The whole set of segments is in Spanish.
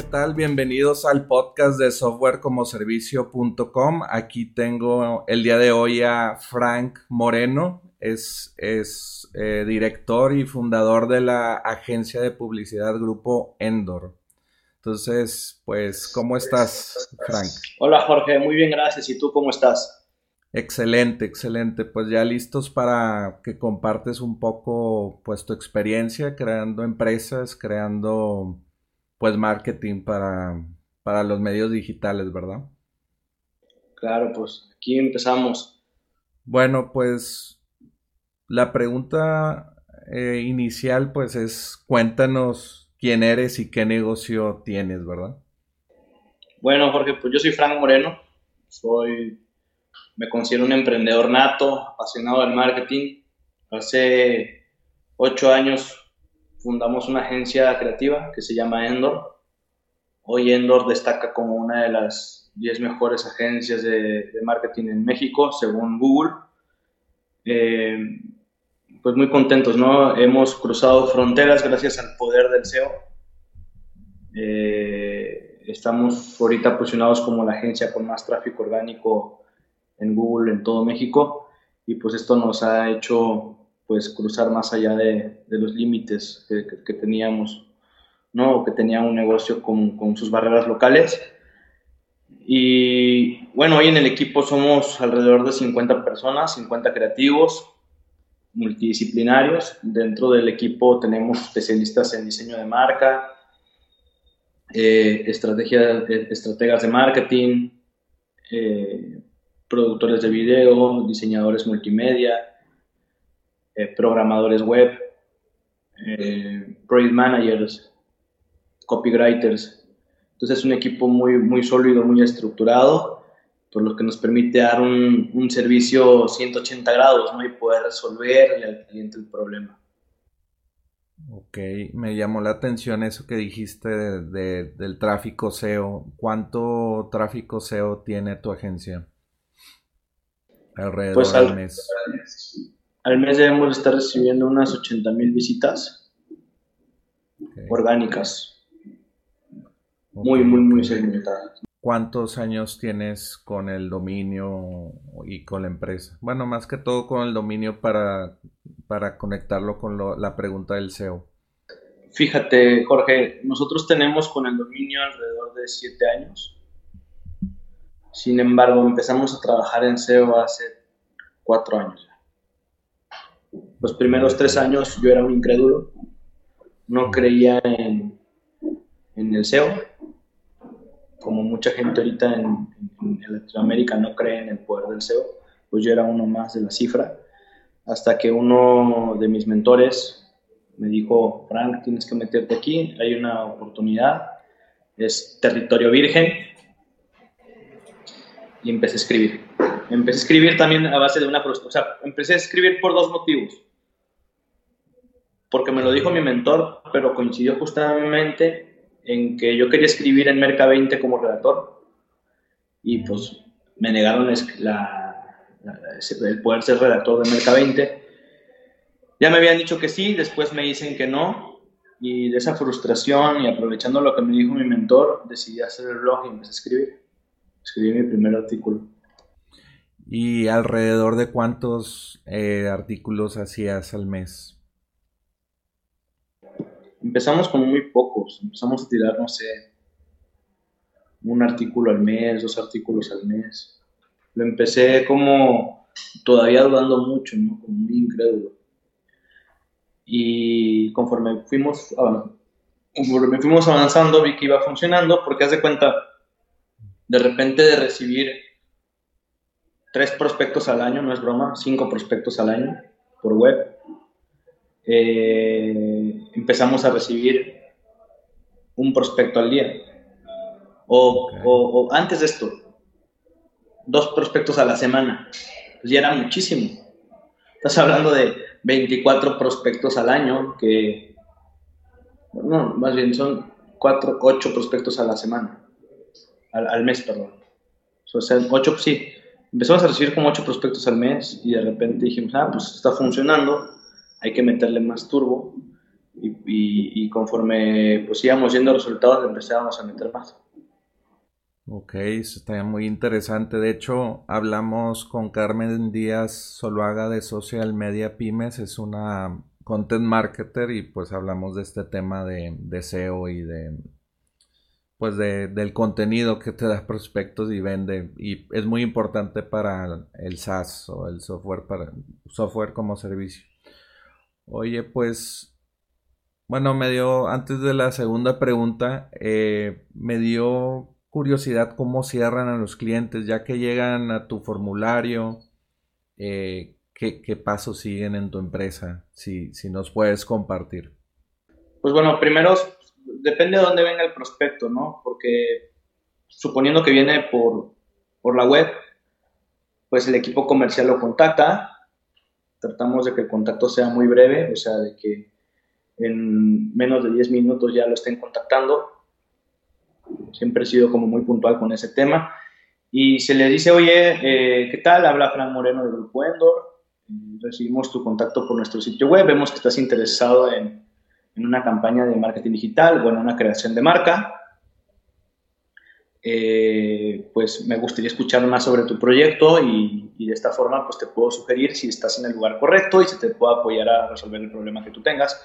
¿Qué tal? Bienvenidos al podcast de softwarecomoservicio.com. Aquí tengo el día de hoy a Frank Moreno, es, es eh, director y fundador de la agencia de publicidad Grupo Endor. Entonces, pues, ¿cómo estás, Frank? Hola, Jorge, muy bien, gracias. ¿Y tú cómo estás? Excelente, excelente. Pues ya listos para que compartes un poco, pues, tu experiencia creando empresas, creando pues marketing para, para los medios digitales, ¿verdad? Claro, pues aquí empezamos. Bueno, pues la pregunta eh, inicial pues es cuéntanos quién eres y qué negocio tienes, ¿verdad? Bueno, Jorge, pues yo soy Frank Moreno, soy, me considero un emprendedor nato, apasionado del marketing. Hace ocho años fundamos una agencia creativa que se llama Endor. Hoy Endor destaca como una de las 10 mejores agencias de, marketing en México, según Google. Eh, pues muy contentos, ¿no? Hemos cruzado fronteras gracias al poder del SEO. Eh, estamos ahorita posicionados como la agencia con más tráfico orgánico en Google en todo México y pues esto nos ha hecho pues cruzar más allá de, los límites que, teníamos, ¿no? Que tenía un negocio con, con, sus barreras locales. Y bueno, hoy en el equipo somos alrededor de 50 personas, 50 creativos, multidisciplinarios. Dentro del equipo tenemos especialistas en diseño de marca, eh, estrategia, eh, estrategas de marketing, eh, productores de video, diseñadores multimedia, eh, programadores web, eh, project managers, copywriters. Entonces es un equipo muy, muy sólido, muy estructurado, por lo que nos permite dar un, un servicio 180 grados ¿no? y poder resolverle al cliente el problema. Ok, me llamó la atención eso que dijiste del tráfico SEO. ¿Cuánto tráfico SEO tiene tu agencia? Alrededor pues al, mes al mes debemos estar recibiendo unas 80 mil visitas orgánicas. Muy, muy, muy segmentadas. ¿Cuántos años tienes con el dominio y con la empresa? Bueno, más que todo con el dominio para, para conectarlo con la pregunta del SEO. Fíjate, Jorge, nosotros tenemos con el dominio alrededor de 7 años. Sin embargo, empezamos a trabajar en SEO hace 4 años. Los primeros tres años yo era un incrédulo, no creía en, en el SEO, como mucha gente ahorita en, Latinoamérica no cree en el poder del SEO, pues yo era uno más de la cifra, hasta que uno de mis mentores me dijo, Frank, tienes que meterte aquí, hay una oportunidad, es territorio virgen, y empecé a escribir. Empecé a escribir también a base de una. O sea, empecé a escribir por dos motivos. Porque me lo dijo mi mentor, pero coincidió justamente en que yo quería escribir en Merca 20 como redactor. Y pues me negaron el poder ser redactor de Merca 20. Ya me habían dicho que sí, después me dicen que no. Y de esa frustración y aprovechando lo que me dijo mi mentor, decidí hacer el blog y empecé a escribir. Escribí mi primer artículo. ¿Y alrededor de cuántos eh, artículos hacías al mes? Empezamos con muy pocos. Empezamos a tirar, no sé, un artículo al mes, dos artículos al mes. Lo empecé como todavía dudando mucho, ¿no? Como muy incrédulo. Y conforme fuimos, conforme fuimos avanzando, vi que iba funcionando, porque haz de cuenta, de repente de recibir tres prospectos al año, no es broma, cinco prospectos al año por web, eh, empezamos a recibir un prospecto al día. O, antes de esto, dos prospectos a la semana. Pues ya era muchísimo. Estás hablando de 24 prospectos al año, que, no, más bien son 4, 8 prospectos a la semana, al, mes, perdón. O sea, 8, sí. Empezamos a recibir como 8 prospectos al mes y de repente dijimos, ah, pues está funcionando, hay que meterle más turbo. Y, conforme pues íbamos viendo resultados, empezábamos a meter más. Ok, eso está muy interesante. De hecho, hablamos con Carmen Díaz Soloaga de Social Media Pymes, es una content marketer y pues hablamos de este tema de, de SEO y de pues de, del contenido que te da prospectos y vende y es muy importante para el SaaS o el software para software como servicio. Oye, pues bueno, me dio antes de la segunda pregunta, eh, me dio curiosidad cómo cierran a los clientes, ya que llegan a tu formulario, eh, ¿qué, pasos siguen en tu empresa? Si, si nos puedes compartir. Pues bueno, primero depende de dónde venga el prospecto, ¿no? Porque suponiendo que viene por, por la web, pues el equipo comercial lo contacta, tratamos de que el contacto sea muy breve, o sea, de que en menos de 10 minutos ya lo estén contactando siempre he sido como muy puntual con ese tema. Y se le dice, oye, eh, ¿qué tal? Habla Fran Moreno del Grupo Endor. Recibimos tu contacto por nuestro sitio web. Vemos que estás interesado en, en una campaña de marketing digital o en una creación de marca. Eh, pues me gustaría escuchar más sobre tu proyecto y, y, de esta forma pues te puedo sugerir si estás en el lugar correcto y si te puedo apoyar a resolver el problema que tú tengas.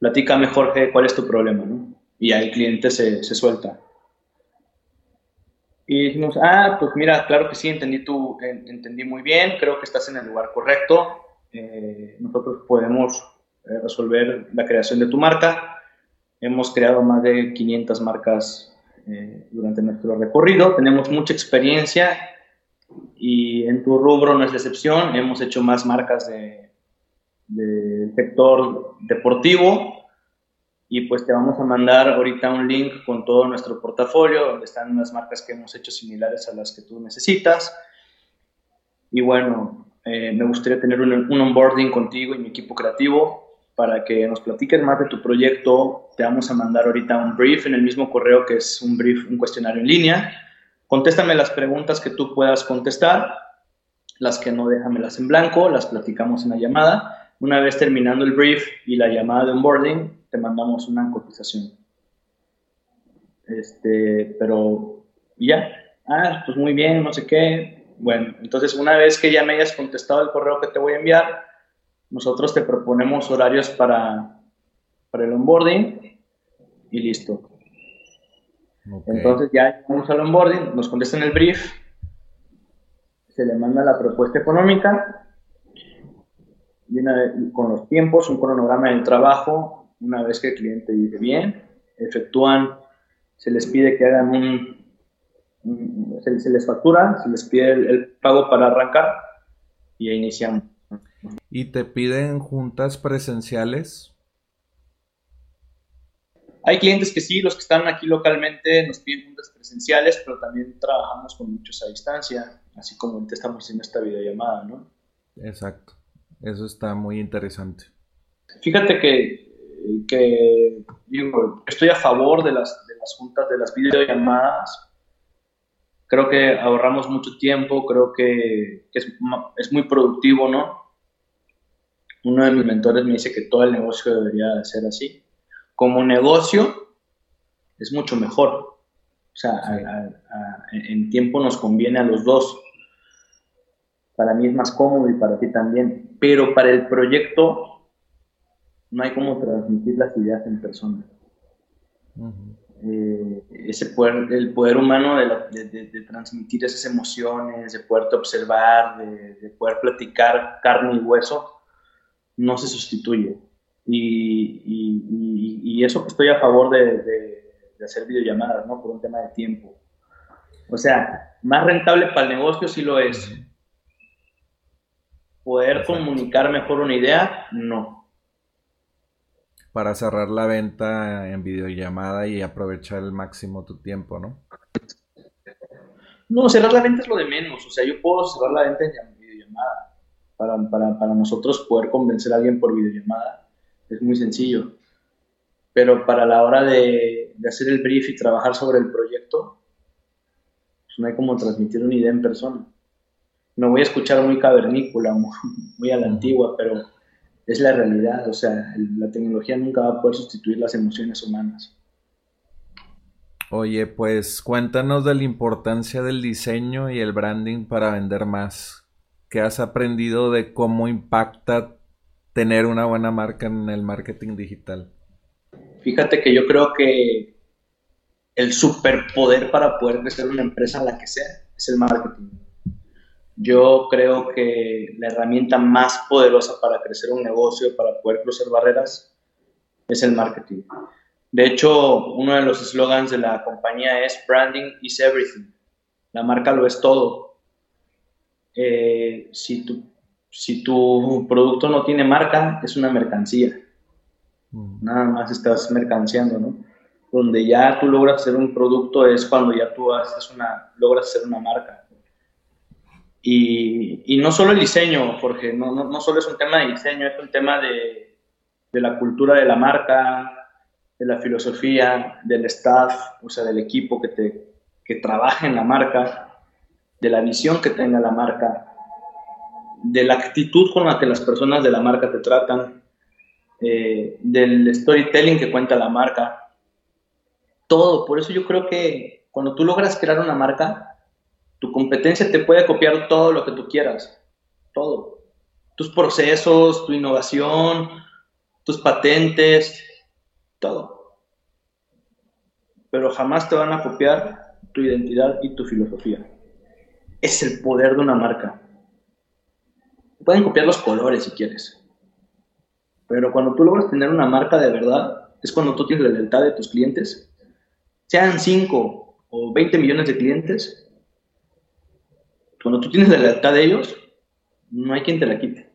Platícame, Jorge, cuál es tu problema, ¿no? Y ahí el cliente se, se suelta. Y dijimos, ah, pues mira, claro que sí, entendí, tu, entendí muy bien, creo que estás en el lugar correcto, eh, nosotros podemos eh, resolver la creación de tu marca. Hemos creado más de 500 marcas eh, durante nuestro recorrido, tenemos mucha experiencia y en tu rubro no es excepción, hemos hecho más marcas del de sector deportivo, y pues te vamos a mandar ahorita un link con todo nuestro portafolio, donde están unas marcas que hemos hecho similares a las que tú necesitas. Y bueno, eh, me gustaría tener un, un, onboarding contigo y mi equipo creativo para que nos platiques más de tu proyecto. Te vamos a mandar ahorita un brief en el mismo correo que es un brief, un cuestionario en línea. Contéstame las preguntas que tú puedas contestar, las que no déjamelas en blanco, las platicamos en la llamada. Una vez terminando el brief y la llamada de onboarding, te mandamos una cotización. Este, pero ya, ah, pues muy bien, no sé qué. Bueno, entonces una vez que ya me hayas contestado el correo que te voy a enviar, nosotros te proponemos horarios para, para el onboarding y listo. Entonces ya vamos al onboarding, nos contestan el brief, se le manda la propuesta económica, viene con los tiempos, un cronograma del trabajo, una vez que el cliente dice bien, efectúan, se les pide que hagan un, se, les factura, se les pide el, pago para arrancar y iniciamos. ¿Y te piden juntas presenciales? Hay clientes que sí, los que están aquí localmente nos piden juntas presenciales, pero también trabajamos con muchos a distancia, así como te estamos haciendo esta videollamada, ¿no? Exacto, eso está muy interesante. Fíjate que que digo, estoy a favor de las, de las juntas, de las videollamadas. Creo que ahorramos mucho tiempo, creo que es, es muy productivo, ¿no? Uno de mis mentores me dice que todo el negocio debería ser así. Como negocio es mucho mejor. O sea, en tiempo nos conviene a los dos. Para mí es más cómodo y para ti también. Pero para el proyecto no hay como transmitir las ideas en persona. Eh, ese poder, el poder humano de, transmitir esas emociones, de poderte observar, de, poder platicar carne y hueso, no se sustituye. Y, eso que estoy a favor de, hacer videollamadas, ¿no? Por un tema de tiempo. O sea, más rentable para el negocio sí lo es. Poder comunicar mejor una idea, no. Para cerrar la venta en videollamada y aprovechar el máximo tu tiempo, ¿no? No, cerrar la venta es lo de menos. O sea, yo puedo cerrar la venta en videollamada. Para, para, para nosotros poder convencer a alguien por videollamada es muy sencillo. Pero para la hora de, de hacer el brief y trabajar sobre el proyecto, pues no hay como transmitir una idea en persona. Me voy a escuchar muy cavernícola, muy, a la antigua, pero es la realidad. O sea, la tecnología nunca va a poder sustituir las emociones humanas. Oye, pues cuéntanos de la importancia del diseño y el branding para vender más. ¿Qué has aprendido de cómo impacta tener una buena marca en el marketing digital? Fíjate que yo creo que el superpoder para poder crecer una empresa, la que sea, es el marketing. Yo creo que la herramienta más poderosa para crecer un negocio, para poder cruzar barreras, es el marketing. De hecho, uno de los eslogans de la compañía es Branding is everything. La marca lo es todo. Eh, si, tu, si tu producto no tiene marca, es una mercancía. Mm. Nada más estás mercanciando, ¿no? Donde ya tú logras hacer un producto es cuando ya tú haces una, logras hacer una marca. Y, y no solo el diseño, Jorge, no, no, no, solo es un tema de diseño, es un tema de, de la cultura de la marca, de la filosofía, del staff, o sea, del equipo que, te, que trabaja en la marca, de la visión que tenga la marca, de la actitud con la que las personas de la marca te tratan, eh, del storytelling que cuenta la marca, todo. Por eso yo creo que cuando tú logras crear una marca, tu competencia te puede copiar todo lo que tú quieras, todo. Tus procesos, tu innovación, tus patentes, todo. Pero jamás te van a copiar tu identidad y tu filosofía. Es el poder de una marca. Pueden copiar los colores si quieres. Pero cuando tú logras tener una marca de verdad, es cuando tú tienes la lealtad de tus clientes. Sean 5 o 20 millones de clientes, cuando tú tienes la lealtad de ellos, no hay quien te la quite.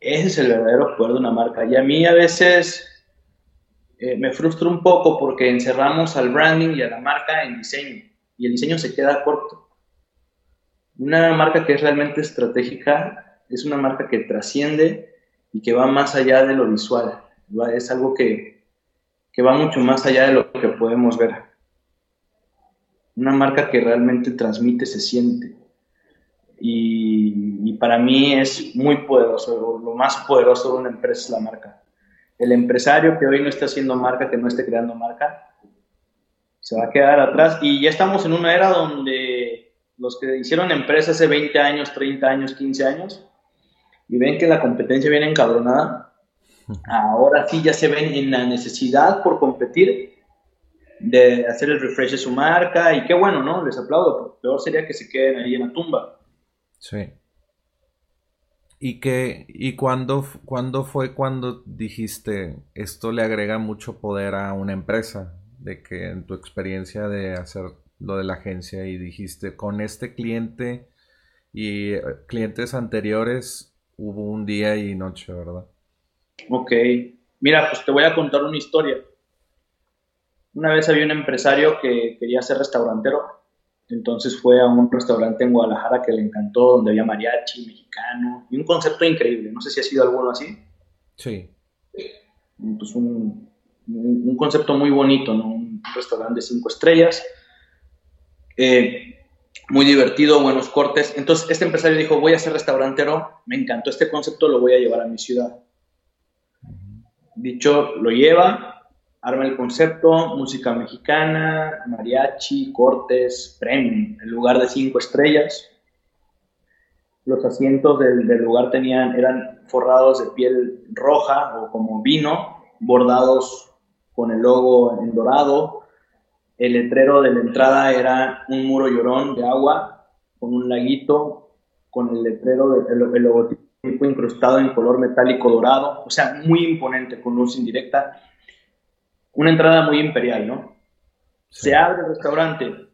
Ese es el verdadero poder de una marca. Y a mí a veces eh, me frustra un poco porque encerramos al branding y a la marca en diseño y el diseño se queda corto. Una marca que es realmente estratégica es una marca que trasciende y que va más allá de lo visual. Es algo que, que va mucho más allá de lo que podemos ver. Una marca que realmente transmite, se siente. Y, y para mí es muy poderoso, lo más poderoso de una empresa es la marca el empresario que hoy no está haciendo marca, que no esté creando marca, se va a quedar atrás. Y ya estamos en una era donde los que hicieron empresas hace 20 años, 30 años, 15 años, y ven que la competencia viene encabronada, ahora sí ya se ven en la necesidad por competir de hacer el refresh de su marca y qué bueno, ¿no? Les aplaudo, peor sería que se queden ahí en la tumba. Sí. ¿Y qué, y cuándo, cuándo fue cuando dijiste esto le agrega mucho poder a una empresa? De que en tu experiencia de hacer lo de la agencia y dijiste con este cliente y eh, clientes anteriores hubo un día y noche, ¿verdad? Ok, mira, pues te voy a contar una historia. Una vez había un empresario que quería ser restaurantero entonces fue a un restaurante en Guadalajara que le encantó, donde había mariachi, mexicano, y un concepto increíble. No sé si ha sido alguno así. Sí. Pues un, un, concepto muy bonito, ¿no? Un restaurante de cinco estrellas. Eh, muy divertido, buenos cortes. Entonces este empresario dijo, voy a ser restaurantero, me encantó este concepto, lo voy a llevar a mi ciudad. Dicho, lo lleva, arma el concepto, música mexicana, mariachi, cortes, premium, en lugar de cinco estrellas. Los asientos del, lugar tenían, eran forrados de piel roja o como vino, bordados con el logo en dorado. El letrero de la entrada era un muro llorón de agua con un laguito, con el letrero, el, el logotipo incrustado en color metálico dorado, o sea, muy imponente, con luz indirecta. Una entrada muy imperial, ¿no? Se abre el restaurante.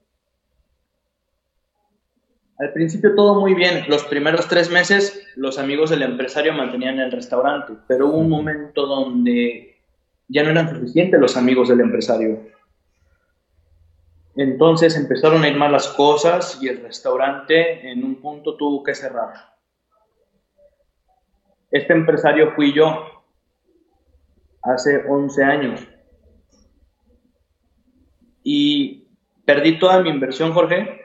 Al principio todo muy bien. Los primeros tres meses los amigos del empresario mantenían el restaurante, pero hubo un momento donde ya no eran suficientes los amigos del empresario. Entonces empezaron a ir mal las cosas y el restaurante en un punto tuvo que cerrar. Este empresario fui yo hace 11 años. Y perdí toda mi inversión, Jorge,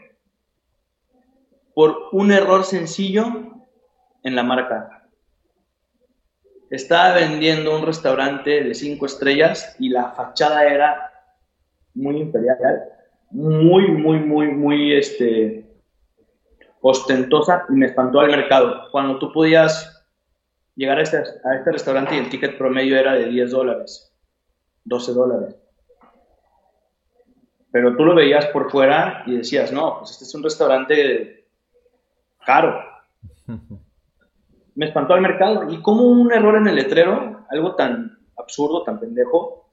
por un error sencillo en la marca. Estaba vendiendo un restaurante de cinco estrellas y la fachada era muy imperial, muy, muy, muy, muy este, ostentosa y me espantó al mercado. Cuando tú podías llegar a este, a este restaurante y el ticket promedio era de 10 dólares, 12 dólares. Pero tú lo veías por fuera y decías, no, pues este es un restaurante caro. Me espantó al mercado. Y como un error en el letrero, algo tan absurdo, tan pendejo,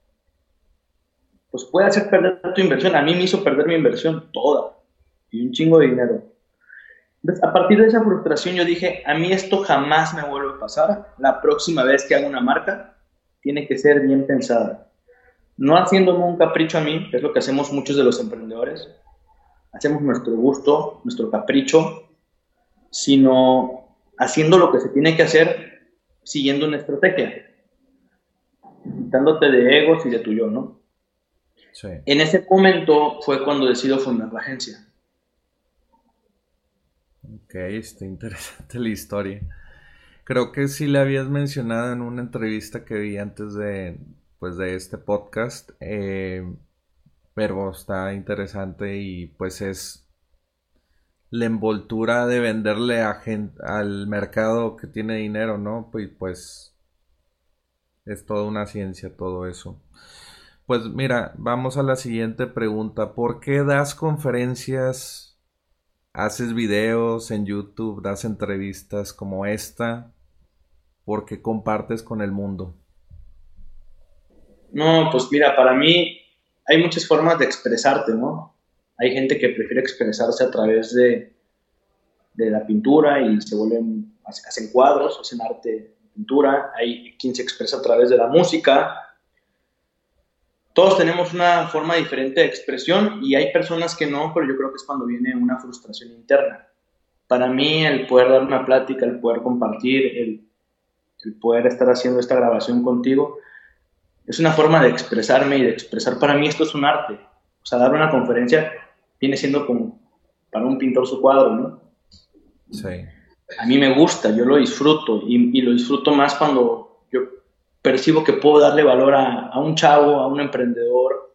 pues puede hacer perder tu inversión. A mí me hizo perder mi inversión toda y un chingo de dinero a partir de esa frustración yo dije, a mí esto jamás me vuelve a pasar. La próxima vez que haga una marca, tiene que ser bien pensada. No haciéndome un capricho a mí, que es lo que hacemos muchos de los emprendedores. Hacemos nuestro gusto, nuestro capricho, sino haciendo lo que se tiene que hacer siguiendo una estrategia. Quitándote de egos y de tu yo, ¿no? Sí. En ese momento fue cuando decido fundar la agencia Ok, está interesante la historia. Creo que sí le habías mencionado en una entrevista que vi antes de, pues, de este podcast, eh, pero está interesante y pues es la envoltura de venderle a gente, al mercado que tiene dinero, ¿no? Y pues es toda una ciencia todo eso. Pues mira, vamos a la siguiente pregunta. ¿Por qué das conferencias haces videos en YouTube, das entrevistas como esta, porque compartes con el mundo? No, pues mira, para mí hay muchas formas de expresarte, ¿no? Hay gente que prefiere expresarse a través de, de la pintura y se vuelven, hacen cuadros, hacen arte, pintura. Hay quien se expresa a través de la música, todos tenemos una forma diferente de expresión y hay personas que no, pero yo creo que es cuando viene una frustración interna. Para mí el poder dar una plática, el poder compartir, el, poder estar haciendo esta grabación contigo, es una forma de expresarme y de expresar. Para mí esto es un arte. O sea, dar una conferencia viene siendo como para un pintor su cuadro, ¿no? Sí. A mí me gusta, yo lo disfruto y, y lo disfruto más cuando percibo que puedo darle valor a, un chavo, a un emprendedor,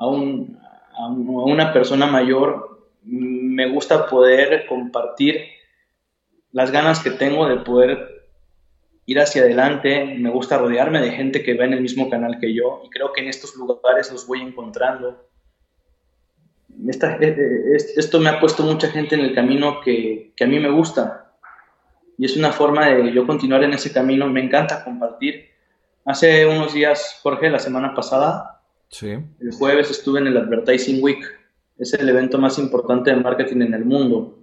a, a, una persona mayor, me gusta poder compartir las ganas que tengo de poder ir hacia adelante, me gusta rodearme de gente que va en el mismo canal que yo y creo que en estos lugares los voy encontrando. Eh, eh, esto me ha puesto mucha gente en el camino que, que a mí me gusta y es una forma de yo continuar en ese camino, me encanta compartir Hace unos días, Jorge, la semana pasada, el jueves estuve en el Advertising Week. Es el evento más importante de marketing en el mundo.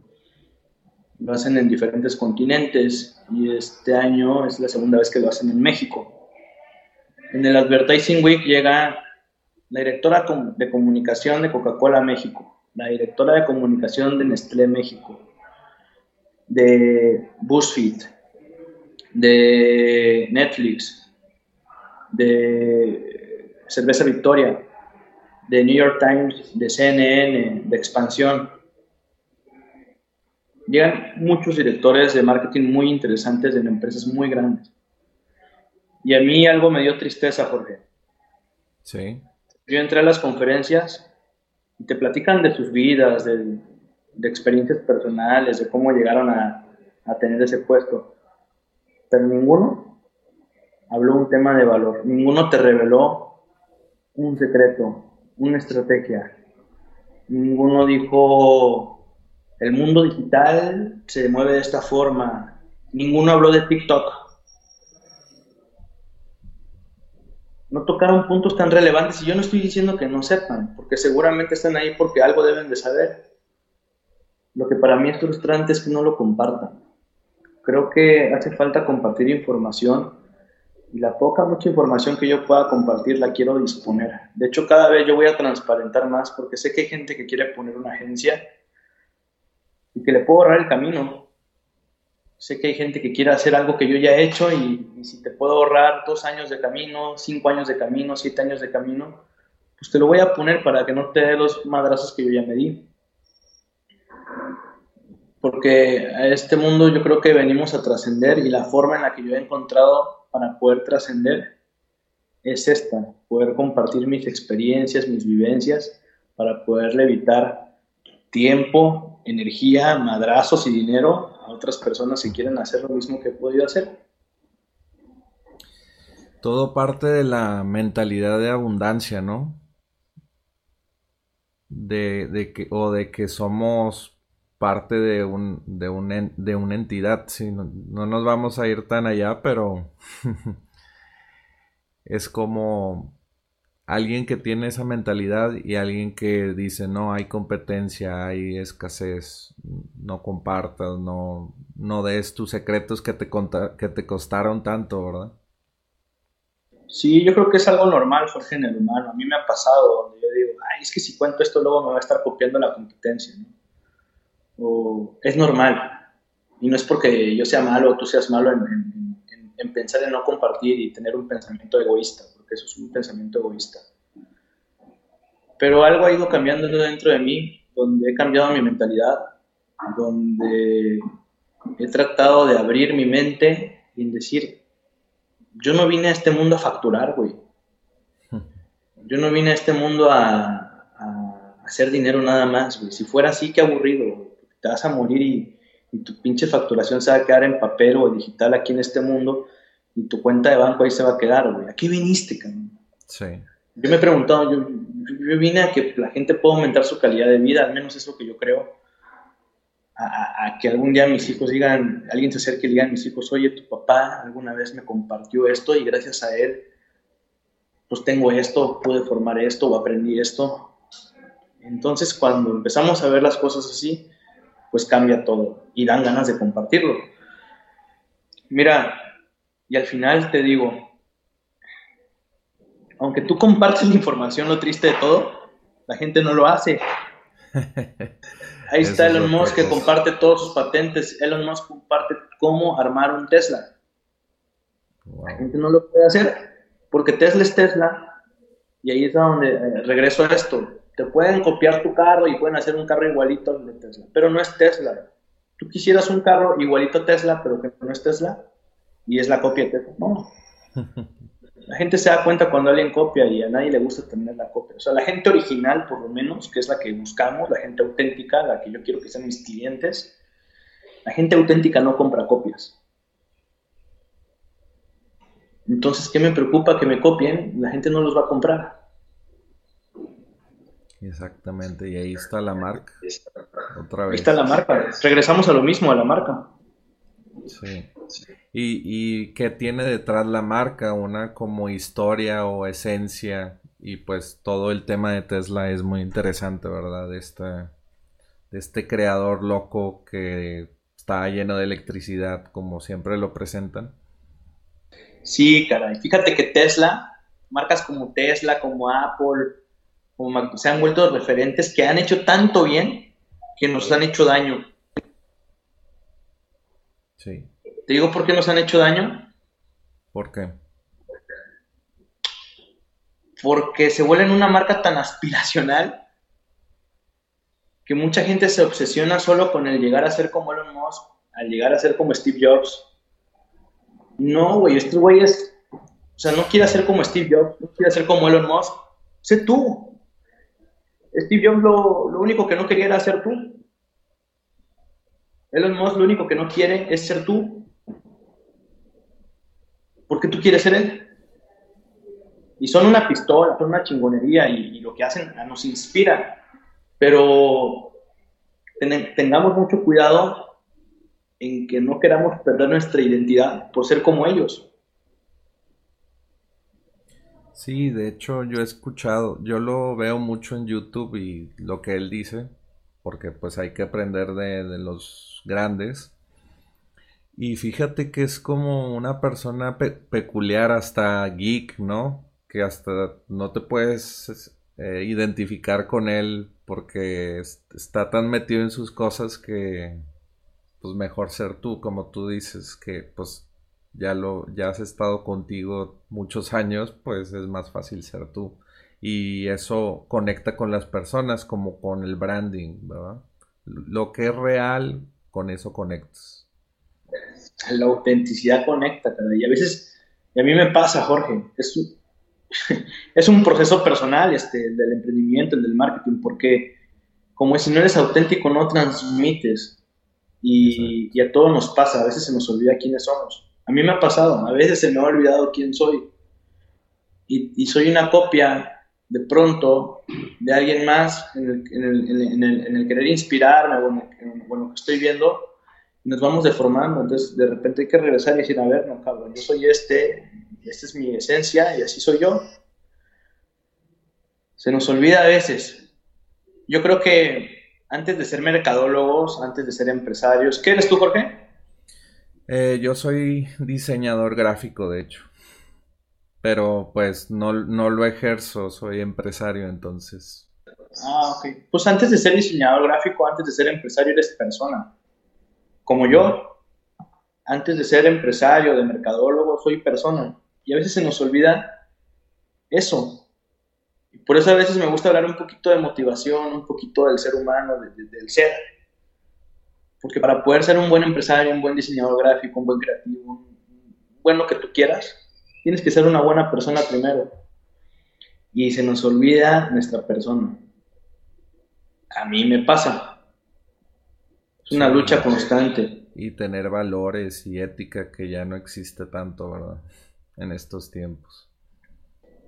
Lo hacen en diferentes continentes y este año es la segunda vez que lo hacen en México. En el Advertising Week llega la directora de comunicación de Coca-Cola México, la directora de comunicación de Nestlé México, de BuzzFeed, de Netflix, de Cerveza Victoria, de New York Times, de CNN, de Expansión. Llegan muchos directores de marketing muy interesantes de empresas muy grandes. Y a mí algo me dio tristeza, Jorge. Sí. Yo entré a las conferencias y te platican de sus vidas, de, experiencias personales, de cómo llegaron a, a tener ese puesto. Pero ninguno habló un tema de valor. Ninguno te reveló un secreto, una estrategia. Ninguno dijo, el mundo digital se mueve de esta forma ninguno habló de TikTok. No tocaron puntos tan relevantes y yo no estoy diciendo que no sepan, porque seguramente están ahí porque algo deben de saber. Lo que para mí es frustrante es que no lo compartan. Creo que hace falta compartir información y la poca, mucha información que yo pueda compartir la quiero disponer. De hecho, cada vez yo voy a transparentar más porque sé que hay gente que quiere poner una agencia y que le puedo ahorrar el camino. Sé que hay gente que quiere hacer algo que yo ya he hecho y, si te puedo ahorrar dos años de camino, cinco años de camino, siete años de camino, pues te lo voy a poner para que no te dé los madrazos que yo ya me di porque a este mundo yo creo que venimos a trascender y la forma en la que yo he encontrado para poder trascender es esta, poder compartir mis experiencias, mis vivencias, para poderle evitar tiempo, energía, madrazos y dinero a otras personas que quieren hacer lo mismo que he podido hacer. Todo parte de la mentalidad de abundancia, ¿no? De, de que, o de que somos parte de, un, de, un, de una entidad. Sí, no, nos vamos a ir tan allá, pero es como alguien que tiene esa mentalidad y alguien que dice, no, hay competencia, hay escasez, no compartas, no, no des tus secretos que te, que te costaron tanto, ¿verdad? Sí, yo creo que es algo normal, Jorge, en el humano. A mí me ha pasado donde yo digo, ay, es que si cuento esto luego me va a estar copiando la competencia, ¿no? o es normal. Y no es porque yo sea malo o tú seas malo en, en, pensar en no compartir y tener un pensamiento egoísta, porque eso es un pensamiento egoísta. Pero algo ha ido cambiando dentro de mí, donde he cambiado mi mentalidad, donde he tratado de abrir mi mente y decir, yo no vine a este mundo a facturar, güey. Yo no vine a este mundo a, a hacer dinero nada más, güey. Si fuera así, qué aburrido, te vas a morir y, tu pinche facturación se va a quedar en papel o digital aquí en este mundo y tu cuenta de banco ahí se va a quedar, güey. ¿A qué viniste, cabrón? Sí. Yo me he preguntado, yo, vine a que la gente pueda aumentar su calidad de vida, al menos es lo que yo creo. A, que algún día mis hijos digan, alguien se acerque y digan a mis hijos, oye, tu papá alguna vez me compartió esto y gracias a él, pues tengo esto, pude formar esto o aprendí esto. Entonces, cuando empezamos a ver las cosas así, pues cambia todo y dan ganas de compartirlo. Mira, y al final te digo, aunque tú compartes la información, lo triste de todo, la gente no lo hace. Ahí está Elon Musk que comparte todos sus patentes. Elon Musk comparte cómo armar un Tesla. La gente no lo puede hacer porque Tesla es Tesla. Y ahí es donde eh, regreso a esto. Te pueden copiar tu carro y pueden hacer un carro igualito al de Tesla, pero no es Tesla. Tú quisieras un carro igualito a Tesla, pero que no es Tesla, y es la copia de. No. La gente se da cuenta cuando alguien copia y a nadie le gusta tener la copia. O sea, la gente original, por lo menos, que es la que buscamos, la gente auténtica, la que yo quiero que sean mis clientes, la gente auténtica no compra copias. Entonces, ¿qué me preocupa que me copien? La gente no los va a comprar. Exactamente, y ahí está la marca. Otra vez. Ahí está la marca. Regresamos a lo mismo, a la marca. Sí. ¿Y, y qué tiene detrás la marca? Una como historia o esencia. Y pues todo el tema de Tesla es muy interesante, ¿verdad? De este, de este creador loco que está lleno de electricidad, como siempre lo presentan. Sí, caray. Fíjate que Tesla, marcas como Tesla, como Apple, se han vuelto referentes que han hecho tanto bien que nos han hecho daño. Sí. ¿Te digo por qué nos han hecho daño? ¿Por qué? Porque se vuelven una marca tan aspiracional que mucha gente se obsesiona solo con el llegar a ser como Elon Musk, al llegar a ser como Steve Jobs. No, güey, este güey es, o sea, no quiere ser como Steve Jobs, no quiere ser como Elon Musk. Sé tú, Steve Jobs lo, único que no quería era ser tú. Elon Musk lo único que no quiere es ser tú. Porque tú quieres ser él. Y son una pistola, son una chingonería y, lo que hacen nos inspira. Pero tengamos mucho cuidado en que no queramos perder nuestra identidad por ser como ellos. Sí, de hecho yo he escuchado, yo lo veo mucho en YouTube y lo que él dice, porque pues hay que aprender de, los grandes. Y fíjate que es como una persona peculiar, hasta geek, ¿no? Que hasta no te puedes eh, identificar con él porque está tan metido en sus cosas que pues mejor ser tú, como tú dices, que pues ya lo ya has estado contigo muchos años, pues es más fácil ser tú. Y eso conecta con las personas como con el branding, ¿verdad? Lo que es real, con eso conectas. La autenticidad conecta, y a veces, y a mí me pasa, Jorge, es un, es un proceso personal este, del emprendimiento, el del marketing, porque como si no eres auténtico no transmites. Y, y, a todos nos pasa, a veces se nos olvida quiénes somos. A mí me ha pasado, a veces se me ha olvidado quién soy. Y, y soy una copia de pronto de alguien más en el, en el, en el, en el querer inspirarme o en, lo que estoy viendo, nos vamos deformando. Entonces, de repente hay que regresar y decir, a ver, no, cabrón, yo soy este, esta es mi esencia y así soy yo. Se nos olvida a veces. Yo creo que antes de ser mercadólogos, antes de ser empresarios, ¿qué eres tú, Jorge? Eh, yo soy diseñador gráfico, de hecho. Pero pues no, no lo ejerzo, soy empresario entonces. Ah, ok. Pues antes de ser diseñador gráfico, antes de ser empresario, eres persona. Como yo. Antes de ser empresario, de mercadólogo, soy persona. Y a veces se nos olvida eso. Y por eso a veces me gusta hablar un poquito de motivación, un poquito del ser humano, del ser. Porque para poder ser un buen empresario, un buen diseñador gráfico, un buen creativo, un buen lo que tú quieras, tienes que ser una buena persona primero. Y se nos olvida nuestra persona. A mí me pasa. Es una lucha constante. Y tener valores y ética que ya no existe tanto, ¿verdad? en estos tiempos?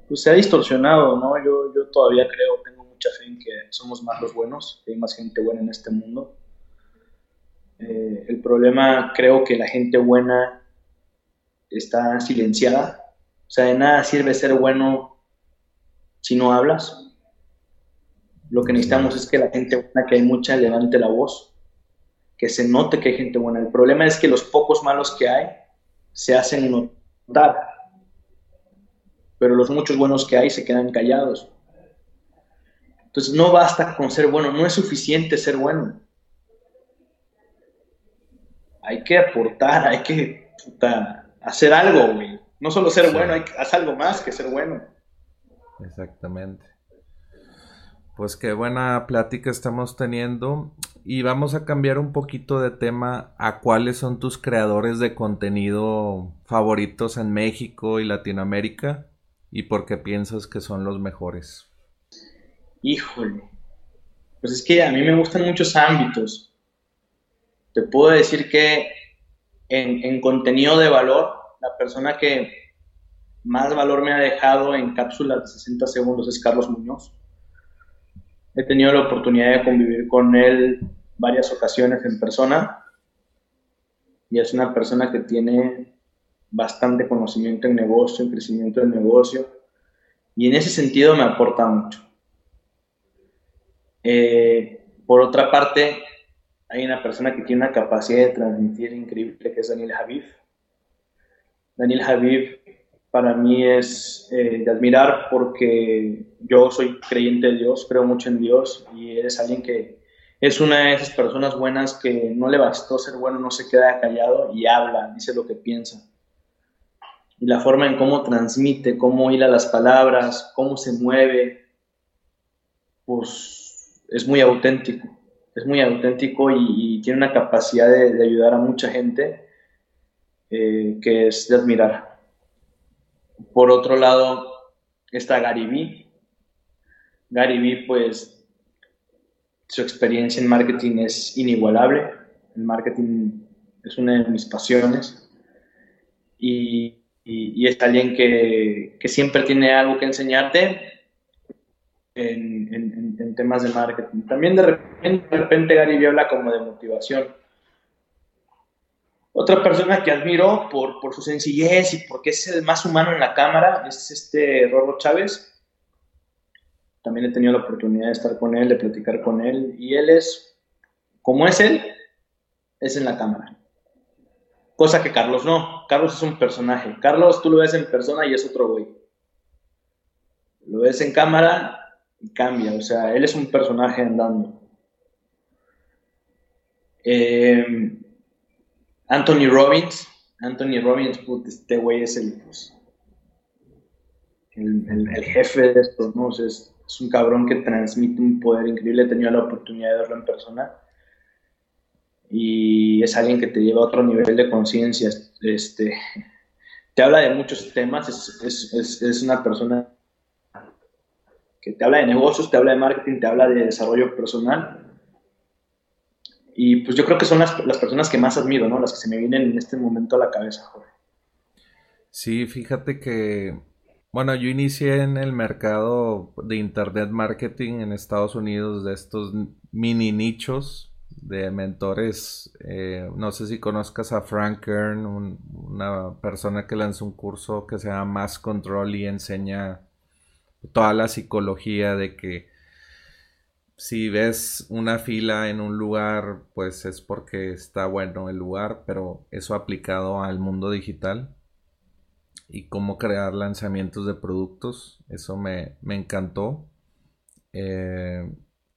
Pues se ha distorsionado, ¿no? Yo, yo todavía creo, tengo mucha fe en que somos más los buenos, que hay más gente buena en este mundo. Eh, el problema, creo que la gente buena está silenciada. O sea, de nada sirve ser bueno si no hablas. Lo que necesitamos es que la gente buena, que hay mucha, levante la voz, que se note que hay gente buena. El problema es que los pocos malos que hay se hacen notar pero los muchos buenos que hay se quedan callados. Entonces no basta con ser bueno, no es suficiente ser bueno. Hay que aportar, hay que hacer algo, güey. No solo ser bueno, hay que hacer algo más que ser bueno. Exactamente. Pues qué buena plática estamos teniendo y vamos a cambiar un poquito de tema a cuáles son tus creadores de contenido favoritos en México y Latinoamérica y por qué piensas que son los mejores? Híjole, pues es que a mí me gustan muchos ámbitos. Te puedo decir que en, contenido de valor, la persona que más valor me ha dejado en cápsulas de 60 segundos es Carlos Muñoz. He tenido la oportunidad de convivir con él varias ocasiones en persona y es una persona que tiene bastante conocimiento en negocio, en crecimiento del negocio, y en ese sentido me aporta mucho. Eh, por otra parte, hay una persona que tiene una capacidad de transmitir increíble, que es Daniel Javif. Daniel Javif para mí es eh, de admirar porque yo soy creyente de Dios, creo mucho en Dios y eres alguien que es una de esas personas buenas que no le bastó ser bueno, no se queda callado y habla, dice lo que piensa y la forma en cómo transmite, cómo hila las palabras, cómo se mueve, pues es muy auténtico, es muy auténtico y, tiene una capacidad de, ayudar a mucha gente eh, que es de admirar. Por otro lado está Gary Vee. Gary Vee, pues su experiencia en marketing es inigualable. El marketing es una de mis pasiones. Y es alguien que, siempre tiene algo que enseñarte en, temas de marketing. También de repente, Gary habla como de motivación. Otra persona que admiro por, por su sencillez y porque es el más humano en la cámara es este Rorro Chávez. También he tenido la oportunidad de estar con él, de platicar con él. Y él es, como es él, es en la cámara. Cosa que Carlos no. Carlos es un personaje. Carlos tú lo ves en persona y es otro güey. Lo ves en cámara y cambia. O sea, él es un personaje andando. Eh, Anthony Robbins. Anthony Robbins, este güey es el, pues, el, jefe de esto, ¿no? es, un cabrón que transmite un poder increíble. He tenido la oportunidad de verlo en persona. Y es alguien que te lleva a otro nivel de conciencia. Este, te habla de muchos temas. Es una persona que te habla de negocios, te habla de marketing, te habla de desarrollo personal y pues yo creo que son las, personas que más admiro, ¿no? Las que se me vienen en este momento a la cabeza, Jorge. Sí, fíjate que, bueno, yo inicié en el mercado de Internet Marketing en Estados Unidos de estos mini nichos de mentores. Eh, no sé si conozcas a Frank Kern, una persona que lanzó un curso que se llama Mass Control y enseña toda la psicología de que si ves una fila en un lugar, pues es porque está bueno el lugar, pero eso aplicado al mundo digital y cómo crear lanzamientos de productos, eso me, encantó. Eh,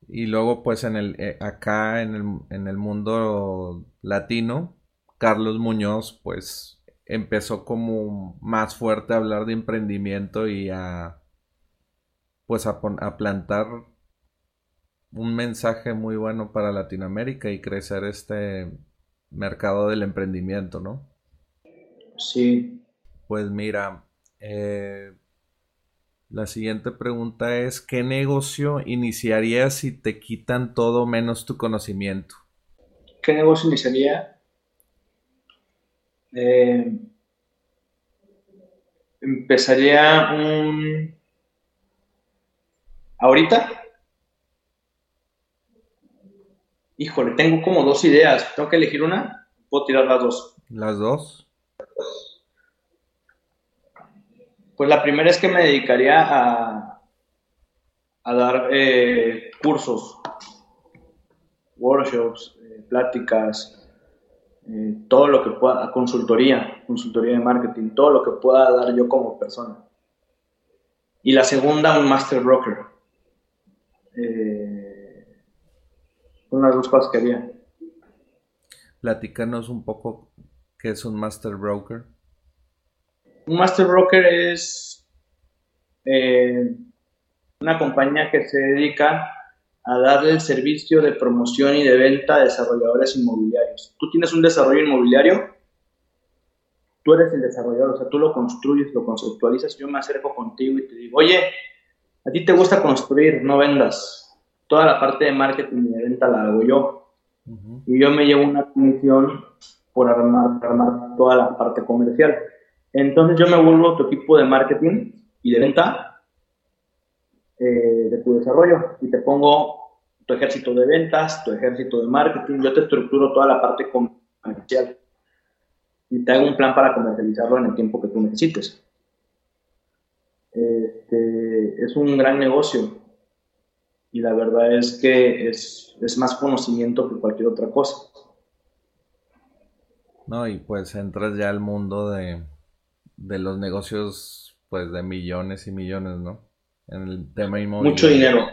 y luego, pues en el, eh, acá en el, en el mundo latino, Carlos Muñoz, pues empezó como más fuerte a hablar de emprendimiento y a pues a, a plantar un mensaje muy bueno para Latinoamérica y crecer este mercado del emprendimiento, ¿no? Sí. Pues mira, eh, la siguiente pregunta es, ¿qué negocio iniciarías si te quitan todo menos tu conocimiento? ¿Qué negocio iniciaría? Eh, empezaría un... Ahorita híjole, tengo como dos ideas, tengo que elegir una, puedo tirar las dos. Las dos. Pues la primera es que me dedicaría a, dar eh, cursos, workshops, eh, pláticas, eh, todo lo que pueda, consultoría, consultoría de marketing, todo lo que pueda dar yo como persona. Y la segunda, un master broker. Eh, son las dos cosas que haría. Platícanos un poco qué es un Master Broker. Un Master Broker es eh, una compañía que se dedica a darle el servicio de promoción y de venta a desarrolladores inmobiliarios. Tú tienes un desarrollo inmobiliario, tú eres el desarrollador, o sea, tú lo construyes, lo conceptualizas, yo me acerco contigo y te digo, oye, a ti te gusta construir, no vendas toda la parte de marketing y de venta la hago yo. Y yo me llevo una comisión por armar, armar toda la parte comercial. Entonces yo me vuelvo tu equipo de marketing y de venta eh, de tu desarrollo y te pongo tu ejército de ventas, tu ejército de marketing, yo te estructuro toda la parte comercial y te hago un plan para comercializarlo en el tiempo que tú necesites. Este, es un gran negocio y la verdad es que es, más conocimiento que cualquier otra cosa. No, y pues entras ya al mundo de, los negocios pues de millones y millones, ¿no? En el tema inmobiliario. Mucho dinero.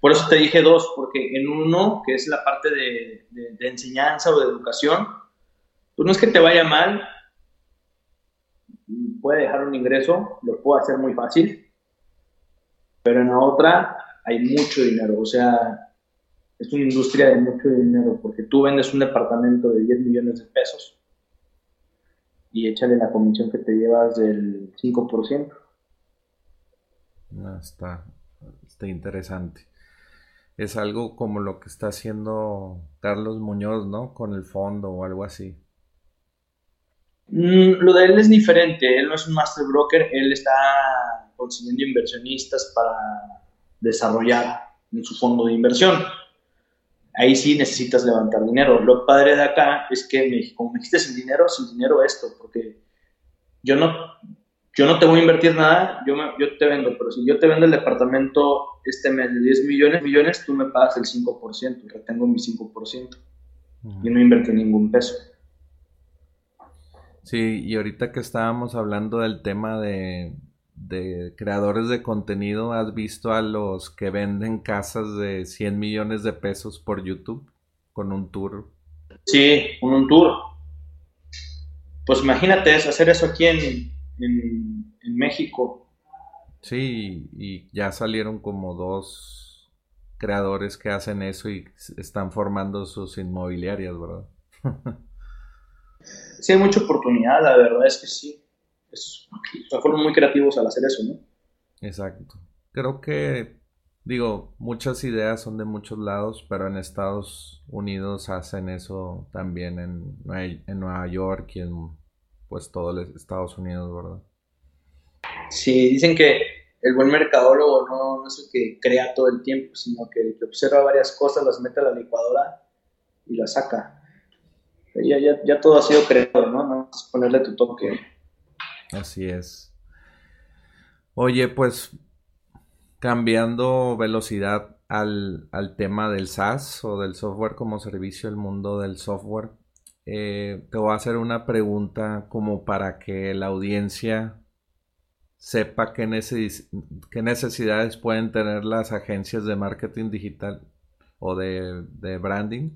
Por eso te dije dos, porque en uno, que es la parte de, de enseñanza o de educación, pues no es que te vaya mal, puede dejar un ingreso, lo puedo hacer muy fácil, pero en la otra hay mucho dinero, o sea, es una industria de mucho dinero, porque tú vendes un departamento de 10 millones de pesos y échale la comisión que te llevas del 5%. No, está, está interesante. Es algo como lo que está haciendo Carlos Muñoz, ¿no? Con el fondo o algo así. Mm, lo de él es diferente, él no es un master broker, él está consiguiendo inversionistas para desarrollar en su fondo de inversión. Ahí sí necesitas levantar dinero. Lo padre de acá es que, como me dijiste, sin dinero, sin dinero esto, porque yo no, yo no te voy a invertir nada, yo, yo te vendo, pero si yo te vendo el departamento este mes de 10 millones, millones, tú me pagas el 5%, retengo mi 5%. Y no invertí ningún peso. Sí, y ahorita que estábamos hablando del tema de, de creadores de contenido, ¿has visto a los que venden casas de 100 millones de pesos por YouTube con un tour? Sí, con un tour. Pues imagínate hacer eso aquí en, en, México. Sí, y ya salieron como dos creadores que hacen eso y están formando sus inmobiliarias, ¿verdad? sí, hay mucha oportunidad, la verdad es que sí. Es, fueron muy creativos al hacer eso, ¿no? Exacto. Creo que, digo, muchas ideas son de muchos lados, pero en Estados Unidos hacen eso también en, en Nueva York y en pues todo Estados Unidos, ¿verdad? Sí, dicen que el buen mercadólogo no, es el que crea todo el tiempo, sino que el que observa varias cosas, las mete a la licuadora y las saca. Ya, ya, todo ha sido creado, ¿no? No es ponerle tu toque. Así es. Oye, pues cambiando velocidad al, al tema del SaaS o del software como servicio, el mundo del software. Eh, te voy a hacer una pregunta como para que la audiencia sepa qué, necesidades pueden tener las agencias de marketing digital o de, de branding.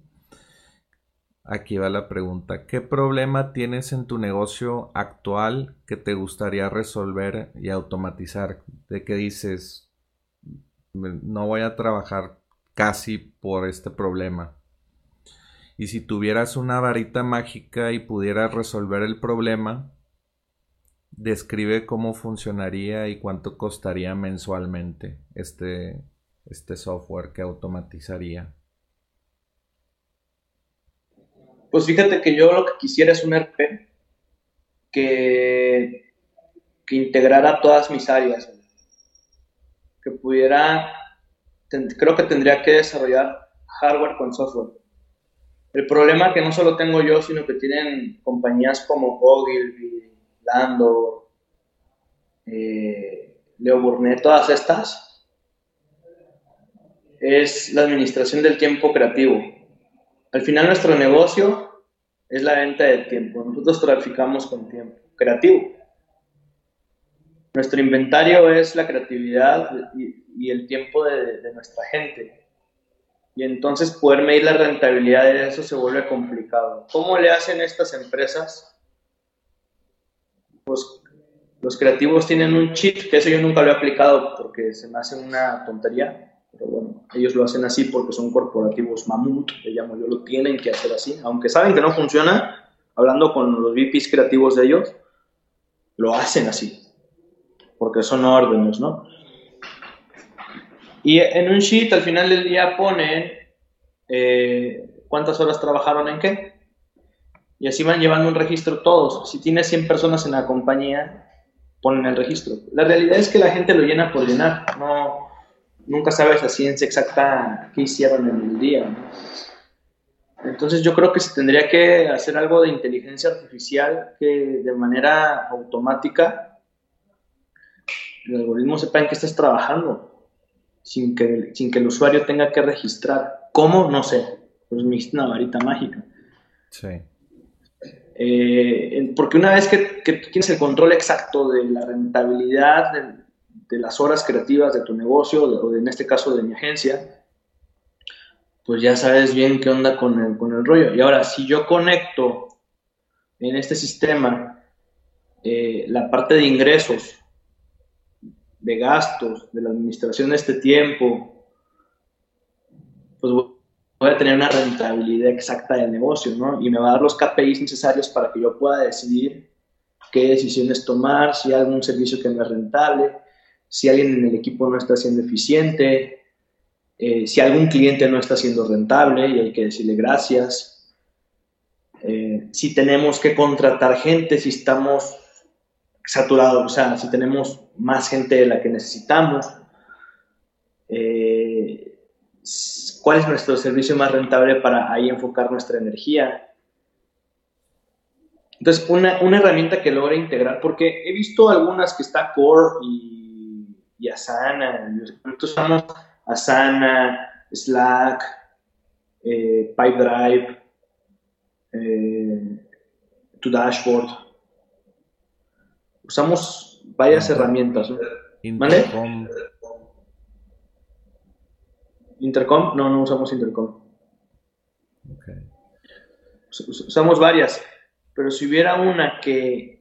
Aquí va la pregunta. ¿Qué problema tienes en tu negocio actual que te gustaría resolver y automatizar? ¿De qué dices? No voy a trabajar casi por este problema. Y si tuvieras una varita mágica y pudieras resolver el problema, describe cómo funcionaría y cuánto costaría mensualmente este, este software que automatizaría. Pues fíjate que yo lo que quisiera es un RP que, que integrara todas mis áreas, que pudiera, creo que tendría que desarrollar hardware con software el problema que no solo tengo yo, sino que tienen compañías como Ogilvy, Landor, eh, Leo Burnett, todas estas, es la administración del tiempo creativo. Al final nuestro negocio es la venta de tiempo. Nosotros traficamos con tiempo creativo. Nuestro inventario es la creatividad y, el tiempo de nuestra gente y entonces poder medir la rentabilidad de eso se vuelve complicado. ¿Cómo le hacen estas empresas? Pues los creativos tienen un chip, que eso yo nunca lo he aplicado porque se me hace una tontería, pero bueno, ellos lo hacen así porque son corporativos mamut, le llamo yo, lo tienen que hacer así, aunque saben que no funciona, hablando con los VPs creativos de ellos, lo hacen así, porque son órdenes, ¿no? Y en un sheet al final del día ponen eh, cuántas horas trabajaron en qué. Y así van llevando un registro todos. Si tienes 100 personas en la compañía, ponen el registro. La realidad es que la gente lo llena por llenar. No, nunca sabes la ciencia exacta qué hicieron en el día. Entonces yo creo que se tendría que hacer algo de inteligencia artificial que de manera automática el algoritmo sepa en qué estás trabajando sin que, sin que el usuario tenga que registrar. ¿Cómo? No sé. Pues me una varita mágica. Sí. Eh, porque una vez que, que, tienes el control exacto de la rentabilidad de, las horas creativas de tu negocio, o en este caso de mi agencia, pues ya sabes bien qué onda con el, con el rollo. Y ahora, si yo conecto en este sistema eh, la parte de ingresos de gastos, de la administración de este tiempo, pues voy a tener una rentabilidad exacta del negocio, ¿no? Y me va a dar los KPIs necesarios para que yo pueda decidir qué decisiones tomar, si hay algún servicio que no es rentable, si alguien en el equipo no está siendo eficiente, eh, si algún cliente no está siendo rentable y hay que decirle gracias, eh, si tenemos que contratar gente, si estamos saturados, o sea, si tenemos más gente de la que necesitamos, eh, cuál es nuestro servicio más rentable para ahí enfocar nuestra energía. Entonces, una, una herramienta que logra integrar, porque he visto algunas que está Core y, y Asana, nosotros usamos Asana, Slack, eh, Pipedrive, eh, tu dashboard. Usamos varias herramientas. Intercom. Intercom, no, no usamos Intercom. Usamos varias, pero si hubiera una que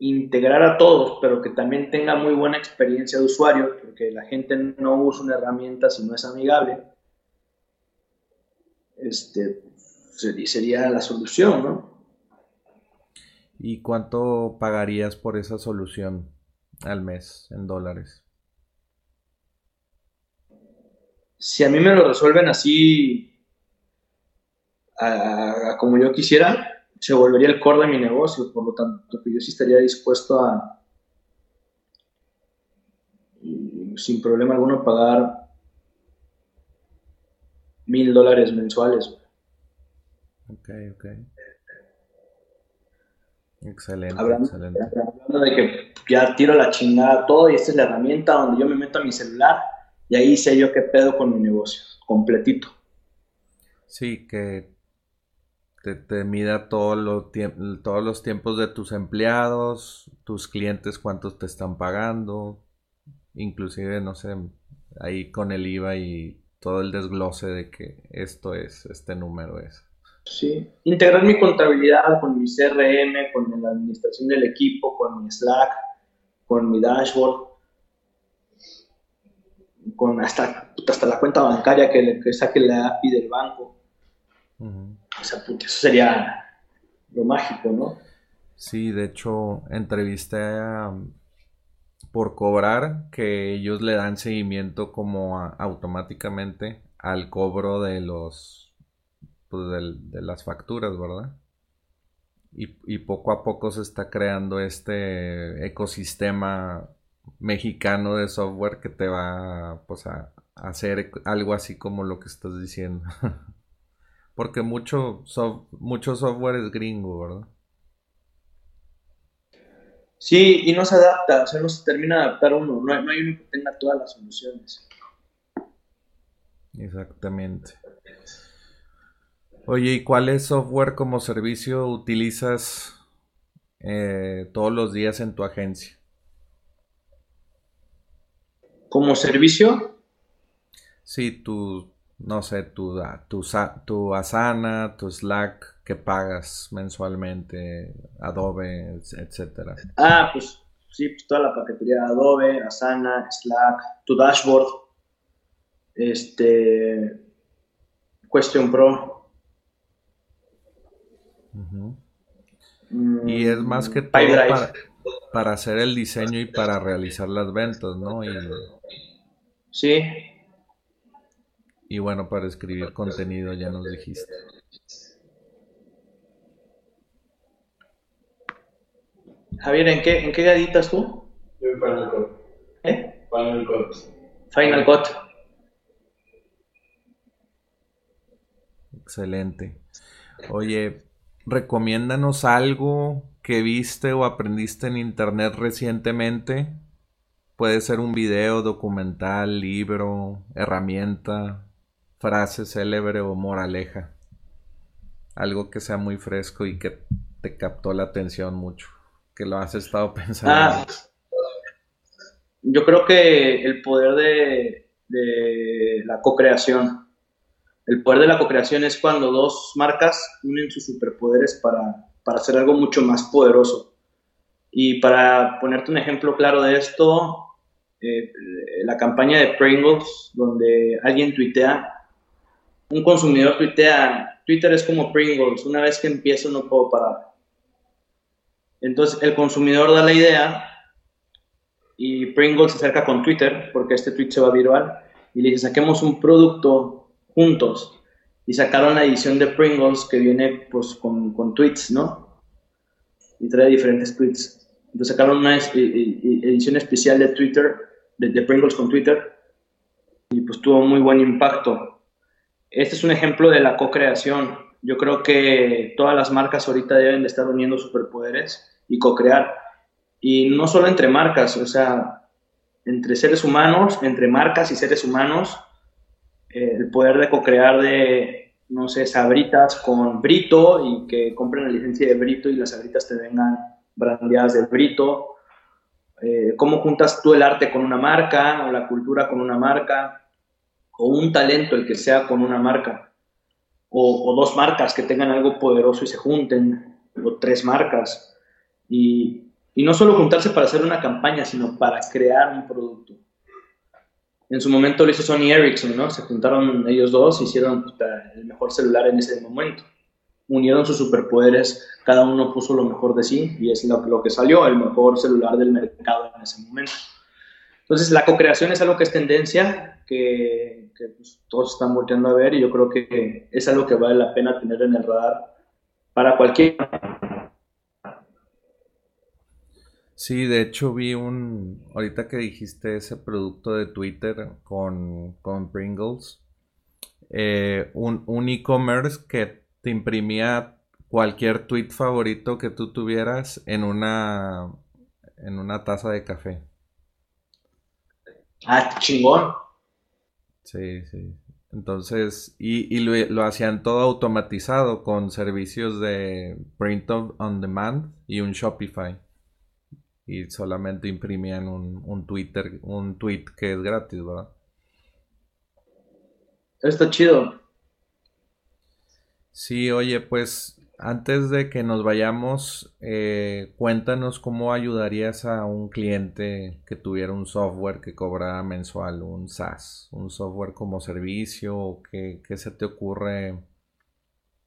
integrara a todos, pero que también tenga muy buena experiencia de usuario, porque la gente no usa una herramienta si no es amigable, este, sería la solución, ¿no? ¿Y cuánto pagarías por esa solución al mes en dólares? Si a mí me lo resuelven así, como yo quisiera, se volvería el core de mi negocio, por lo tanto, yo sí estaría dispuesto a, sin problema alguno, pagar mil dólares mensuales. Ok, ok. Excelente, hablando, excelente. Hablando de que ya tiro la chingada todo y esta es la herramienta donde yo me meto a mi celular y ahí sé yo qué pedo con mi negocio, completito. Sí, que te, mida todo lo todos los tiempos de tus empleados, tus clientes, cuántos te están pagando, inclusive, no sé, ahí con el IVA y todo el desglose de que esto es, este número es. Sí, integrar mi contabilidad con mi CRM, con la administración del equipo, con mi Slack, con mi dashboard, con hasta, hasta la cuenta bancaria que, le, que saque la API del banco. O sea, eso sería lo mágico, ¿no? Sí, de hecho, entrevisté por cobrar que ellos le dan seguimiento como automáticamente al cobro de los pues, de, las facturas, ¿verdad? Y, poco a poco se está creando este ecosistema mexicano de software que te va pues, a hacer algo así como lo que estás diciendo. Porque mucho, mucho software es gringo, ¿verdad? Sí, y no se adapta, o sea, no se termina de adaptar uno, no hay, no hay uno que tenga todas las soluciones. Exactamente. Oye, ¿y cuál es software como servicio utilizas eh, todos los días en tu agencia? ¿Como servicio? Sí, tu, no sé, tu, tu, tu Asana, tu Slack que pagas mensualmente, Adobe, etcétera. Ah, pues sí, pues toda la paquetería Adobe, Asana, Slack, tu dashboard, este, Question Pro. Y es más que todo para, para, hacer el diseño y para realizar las ventas, ¿no? Y, sí. Y bueno, para escribir contenido, ya nos dijiste. Javier, ¿en qué, en qué editas tú? Yo en Final Cut. ¿Eh? Final Cut. Final Cut. Excelente. Oye, recomiéndanos algo que viste o aprendiste en internet recientemente. Puede ser un video, documental, libro, herramienta, frase célebre o moraleja. Algo que sea muy fresco y que te captó la atención mucho, que lo has estado pensando. Ah, yo creo que el poder de, la co-creación. El poder de la co-creación es cuando dos marcas unen sus superpoderes para, para hacer algo mucho más poderoso. Y para ponerte un ejemplo claro de esto, eh, la campaña de Pringles, donde alguien tuitea un consumidor tuitea, Twitter es como Pringles, una vez que empiezo no puedo parar. Entonces el consumidor da la idea y Pringles se acerca con Twitter, porque este tweet se va viral, y le dice, saquemos un producto juntos. Y sacaron la edición de Pringles que viene pues con, con tweets, ¿no? Y trae diferentes tweets. Entonces sacaron una edición especial de Twitter, de, de Pringles con Twitter, y pues tuvo muy buen impacto. Este es un ejemplo de la co-creación. Yo creo que todas las marcas ahorita deben de estar uniendo superpoderes y co-crear. Y no solo entre marcas, o sea, entre seres humanos, entre marcas y seres humanos, eh, el poder de co-crear de, no sé, sabritas con Brito y que compren la licencia de Brito y las sabritas te vengan brandeadas del Brito. Eh, cómo juntas tú el arte con una marca o la cultura con una marca o un talento, el que sea, con una marca. O, dos marcas que tengan algo poderoso y se junten, o tres marcas. Y, y no solo juntarse para hacer una campaña, sino para crear un producto. En su momento lo hizo Sony Ericsson, ¿no? Se juntaron ellos dos, hicieron el mejor celular en ese momento. Unieron sus superpoderes, cada uno puso lo mejor de sí y es lo, lo que salió, el mejor celular del mercado en ese momento. Entonces, la co-creación es algo que es tendencia, que, pues, todos están volteando a ver y yo creo que es algo que vale la pena tener en el radar para cualquier... Sí, de hecho vi un, ahorita que dijiste ese producto de Twitter con, con Pringles, eh, un e-commerce que te imprimía cualquier tweet favorito que tú tuvieras en una, en una taza de café. Ah, chingón. Sí, sí. Entonces, y, y lo, hacían todo automatizado con servicios de print on demand y un Shopify. Y solamente imprimían un, un Twitter, un tweet que es gratis, ¿verdad? Está chido. Sí, oye, pues antes de que nos vayamos, eh, cuéntanos cómo ayudarías a un cliente que tuviera un software que cobrara mensual, un SaaS, un software como servicio, o qué, se te ocurre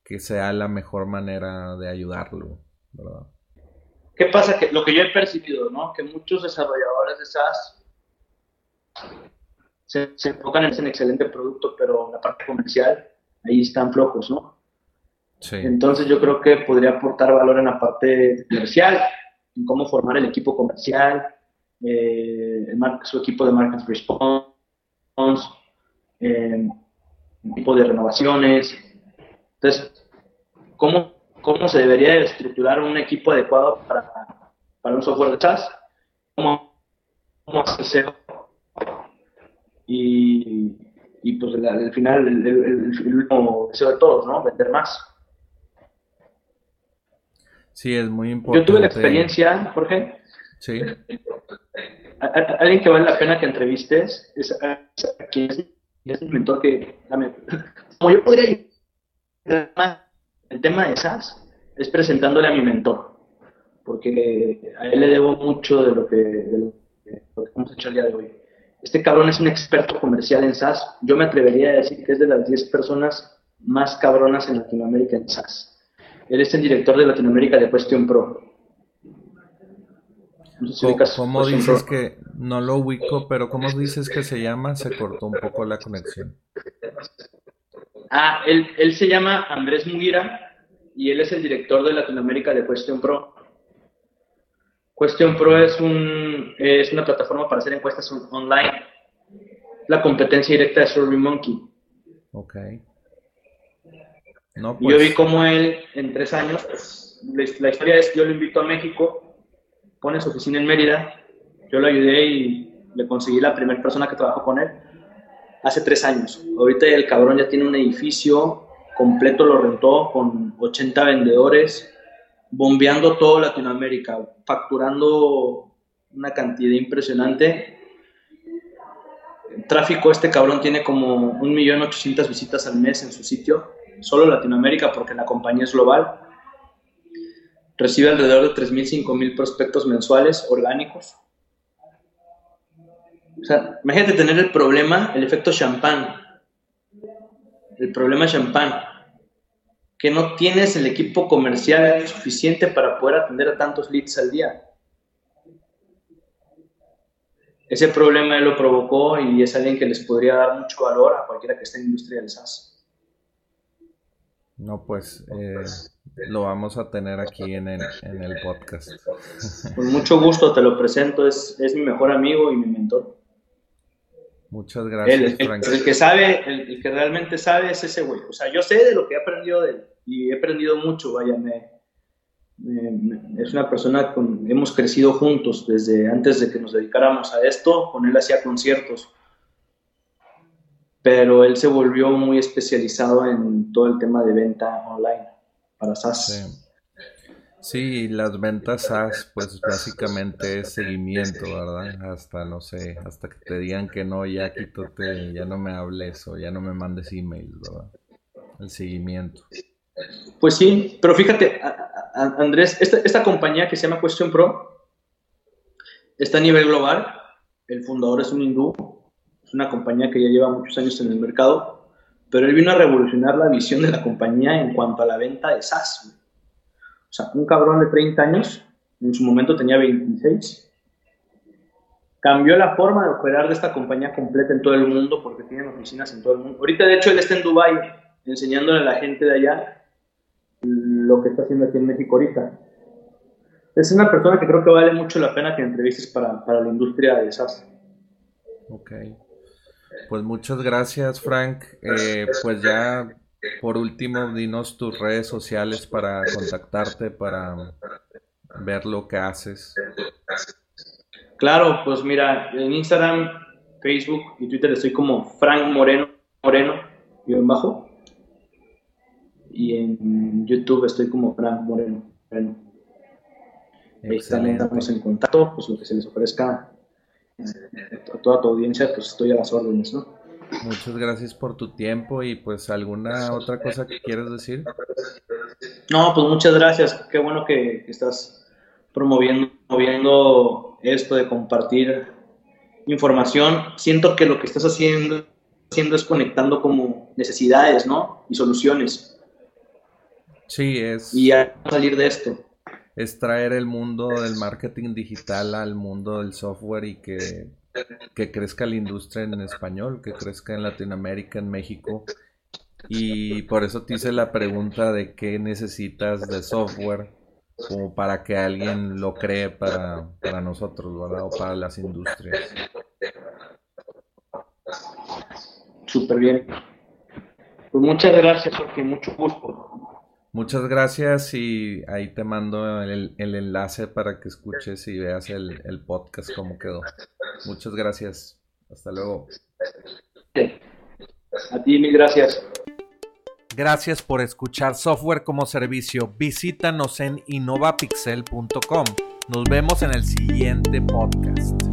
que sea la mejor manera de ayudarlo, ¿verdad? ¿Qué pasa? Que lo que yo he percibido, ¿no? Que muchos desarrolladores de SaaS se, enfocan en ese excelente producto, pero la parte comercial, ahí están flojos, ¿no? Entonces yo creo que podría aportar valor en la parte comercial, en cómo formar el equipo comercial, eh, su equipo de market response, eh, tipo de renovaciones. Entonces, ¿cómo, cómo se debería estructurar un equipo adecuado para, para un software de SaaS? ¿Cómo, cómo hacer y, y pues al final el, el, el, último deseo de todos, ¿no? Vender más. Sí, es muy importante. Yo tuve la experiencia, Jorge. Sí. alguien que vale la pena que entrevistes es, es, es un mentor que, como yo podría el tema de esas es presentándole a mi mentor, porque a él le debo mucho de lo que, de lo que, hemos hecho el día de hoy. Este cabrón es un experto comercial en SaaS. Yo me atrevería a decir que es de las 10 personas más cabronas en Latinoamérica en SaaS. Él es el director de Latinoamérica de Question Pro. ¿Cómo, dices que no lo ubico, pero cómo dices que se llama? Se cortó un poco la conexión. Ah, él, él se llama Andrés Mugira y él es el director de Latinoamérica de Question Pro. Question Pro es, un, es una plataforma para hacer encuestas online. La competencia directa de SurveyMonkey. Ok. Yo vi pues. cómo él en tres años, pues, la, historia es que yo lo invito a México, pone su oficina en Mérida, yo lo ayudé y le conseguí la primera persona que trabajó con él hace tres años. Ahorita el cabrón ya tiene un edificio completo, lo rentó con 80 vendedores, bombeando todo Latinoamérica, facturando una cantidad impresionante. El tráfico, este cabrón tiene como 1.800.000 visitas al mes en su sitio solo Latinoamérica porque la compañía es global. Recibe alrededor de 3.000, 5.000 prospectos mensuales orgánicos. O sea, imagínate tener el problema, el efecto champán. El problema champán. Que no tienes el equipo comercial suficiente para poder atender a tantos leads al día. Ese problema él lo provocó y es alguien que les podría dar mucho valor a cualquiera que esté en industria. No, pues eh, lo vamos a tener aquí en el, en el podcast. Con mucho gusto te lo presento, es, es mi mejor amigo y mi mentor. Muchas gracias, el, Frank. El, que sabe, el, que realmente sabe es ese güey. O sea, yo sé de lo que he aprendido de él y he aprendido mucho, vaya, es una persona con, hemos crecido juntos desde antes de que nos dedicáramos a esto, con él hacía conciertos, pero él se volvió muy especializado en todo el tema de venta online para SaaS. Sí. las ventas SaaS, pues básicamente es seguimiento, ¿verdad? Hasta, no sé, hasta que te digan que no, ya quítate, ya no me hables o ya no me mandes emails, ¿verdad? El seguimiento. Pues sí, pero fíjate, Andrés, esta, compañía que se llama Question Pro está a nivel global. El fundador es un hindú, una compañía que ya lleva muchos años en el mercado, pero él vino a revolucionar la visión de la compañía en cuanto a la venta de SaaS. O sea, un cabrón de 30 años, en su momento tenía 26, cambió la forma de operar de esta compañía completa en todo el mundo porque tienen oficinas en todo el mundo. Ahorita, de hecho, él está en Dubai enseñándole a la gente de allá lo que está haciendo aquí en México ahorita. Es una persona que creo que vale mucho la pena que entrevistes para, para la industria de SaaS. Ok. Pues muchas gracias, Frank. Eh, pues ya por último, dinos tus redes sociales para contactarte, para ver lo que haces. Claro, pues mira, en Instagram, Facebook y Twitter estoy como Frank Moreno, Moreno, y en bajo y en YouTube estoy como Frank Moreno. Moreno. Ahí estamos en contacto, pues lo que se les ofrezca a toda tu audiencia, pues estoy a las órdenes, ¿no? Muchas gracias por tu tiempo y pues alguna otra cosa que quieras decir. No, pues muchas gracias. Qué bueno que, estás promoviendo, promoviendo esto de compartir información. Siento que lo que estás haciendo, haciendo es conectando como necesidades, ¿no? Y soluciones. Sí, es. Y a salir de esto. Es traer el mundo del marketing digital al mundo del software y que, que crezca la industria en español, que crezca en Latinoamérica, en México. Y por eso te hice la pregunta de qué necesitas de software como para que alguien lo cree para, para nosotros, ¿verdad? O para las industrias. Súper bien. Pues muchas gracias, Jorge, mucho gusto. Muchas gracias y ahí te mando el, enlace para que escuches y veas el, el podcast cómo quedó. Muchas gracias. Hasta luego. A ti mil gracias. Gracias por escuchar Software como Servicio. Visítanos en innovapixel.com. Nos vemos en el siguiente podcast.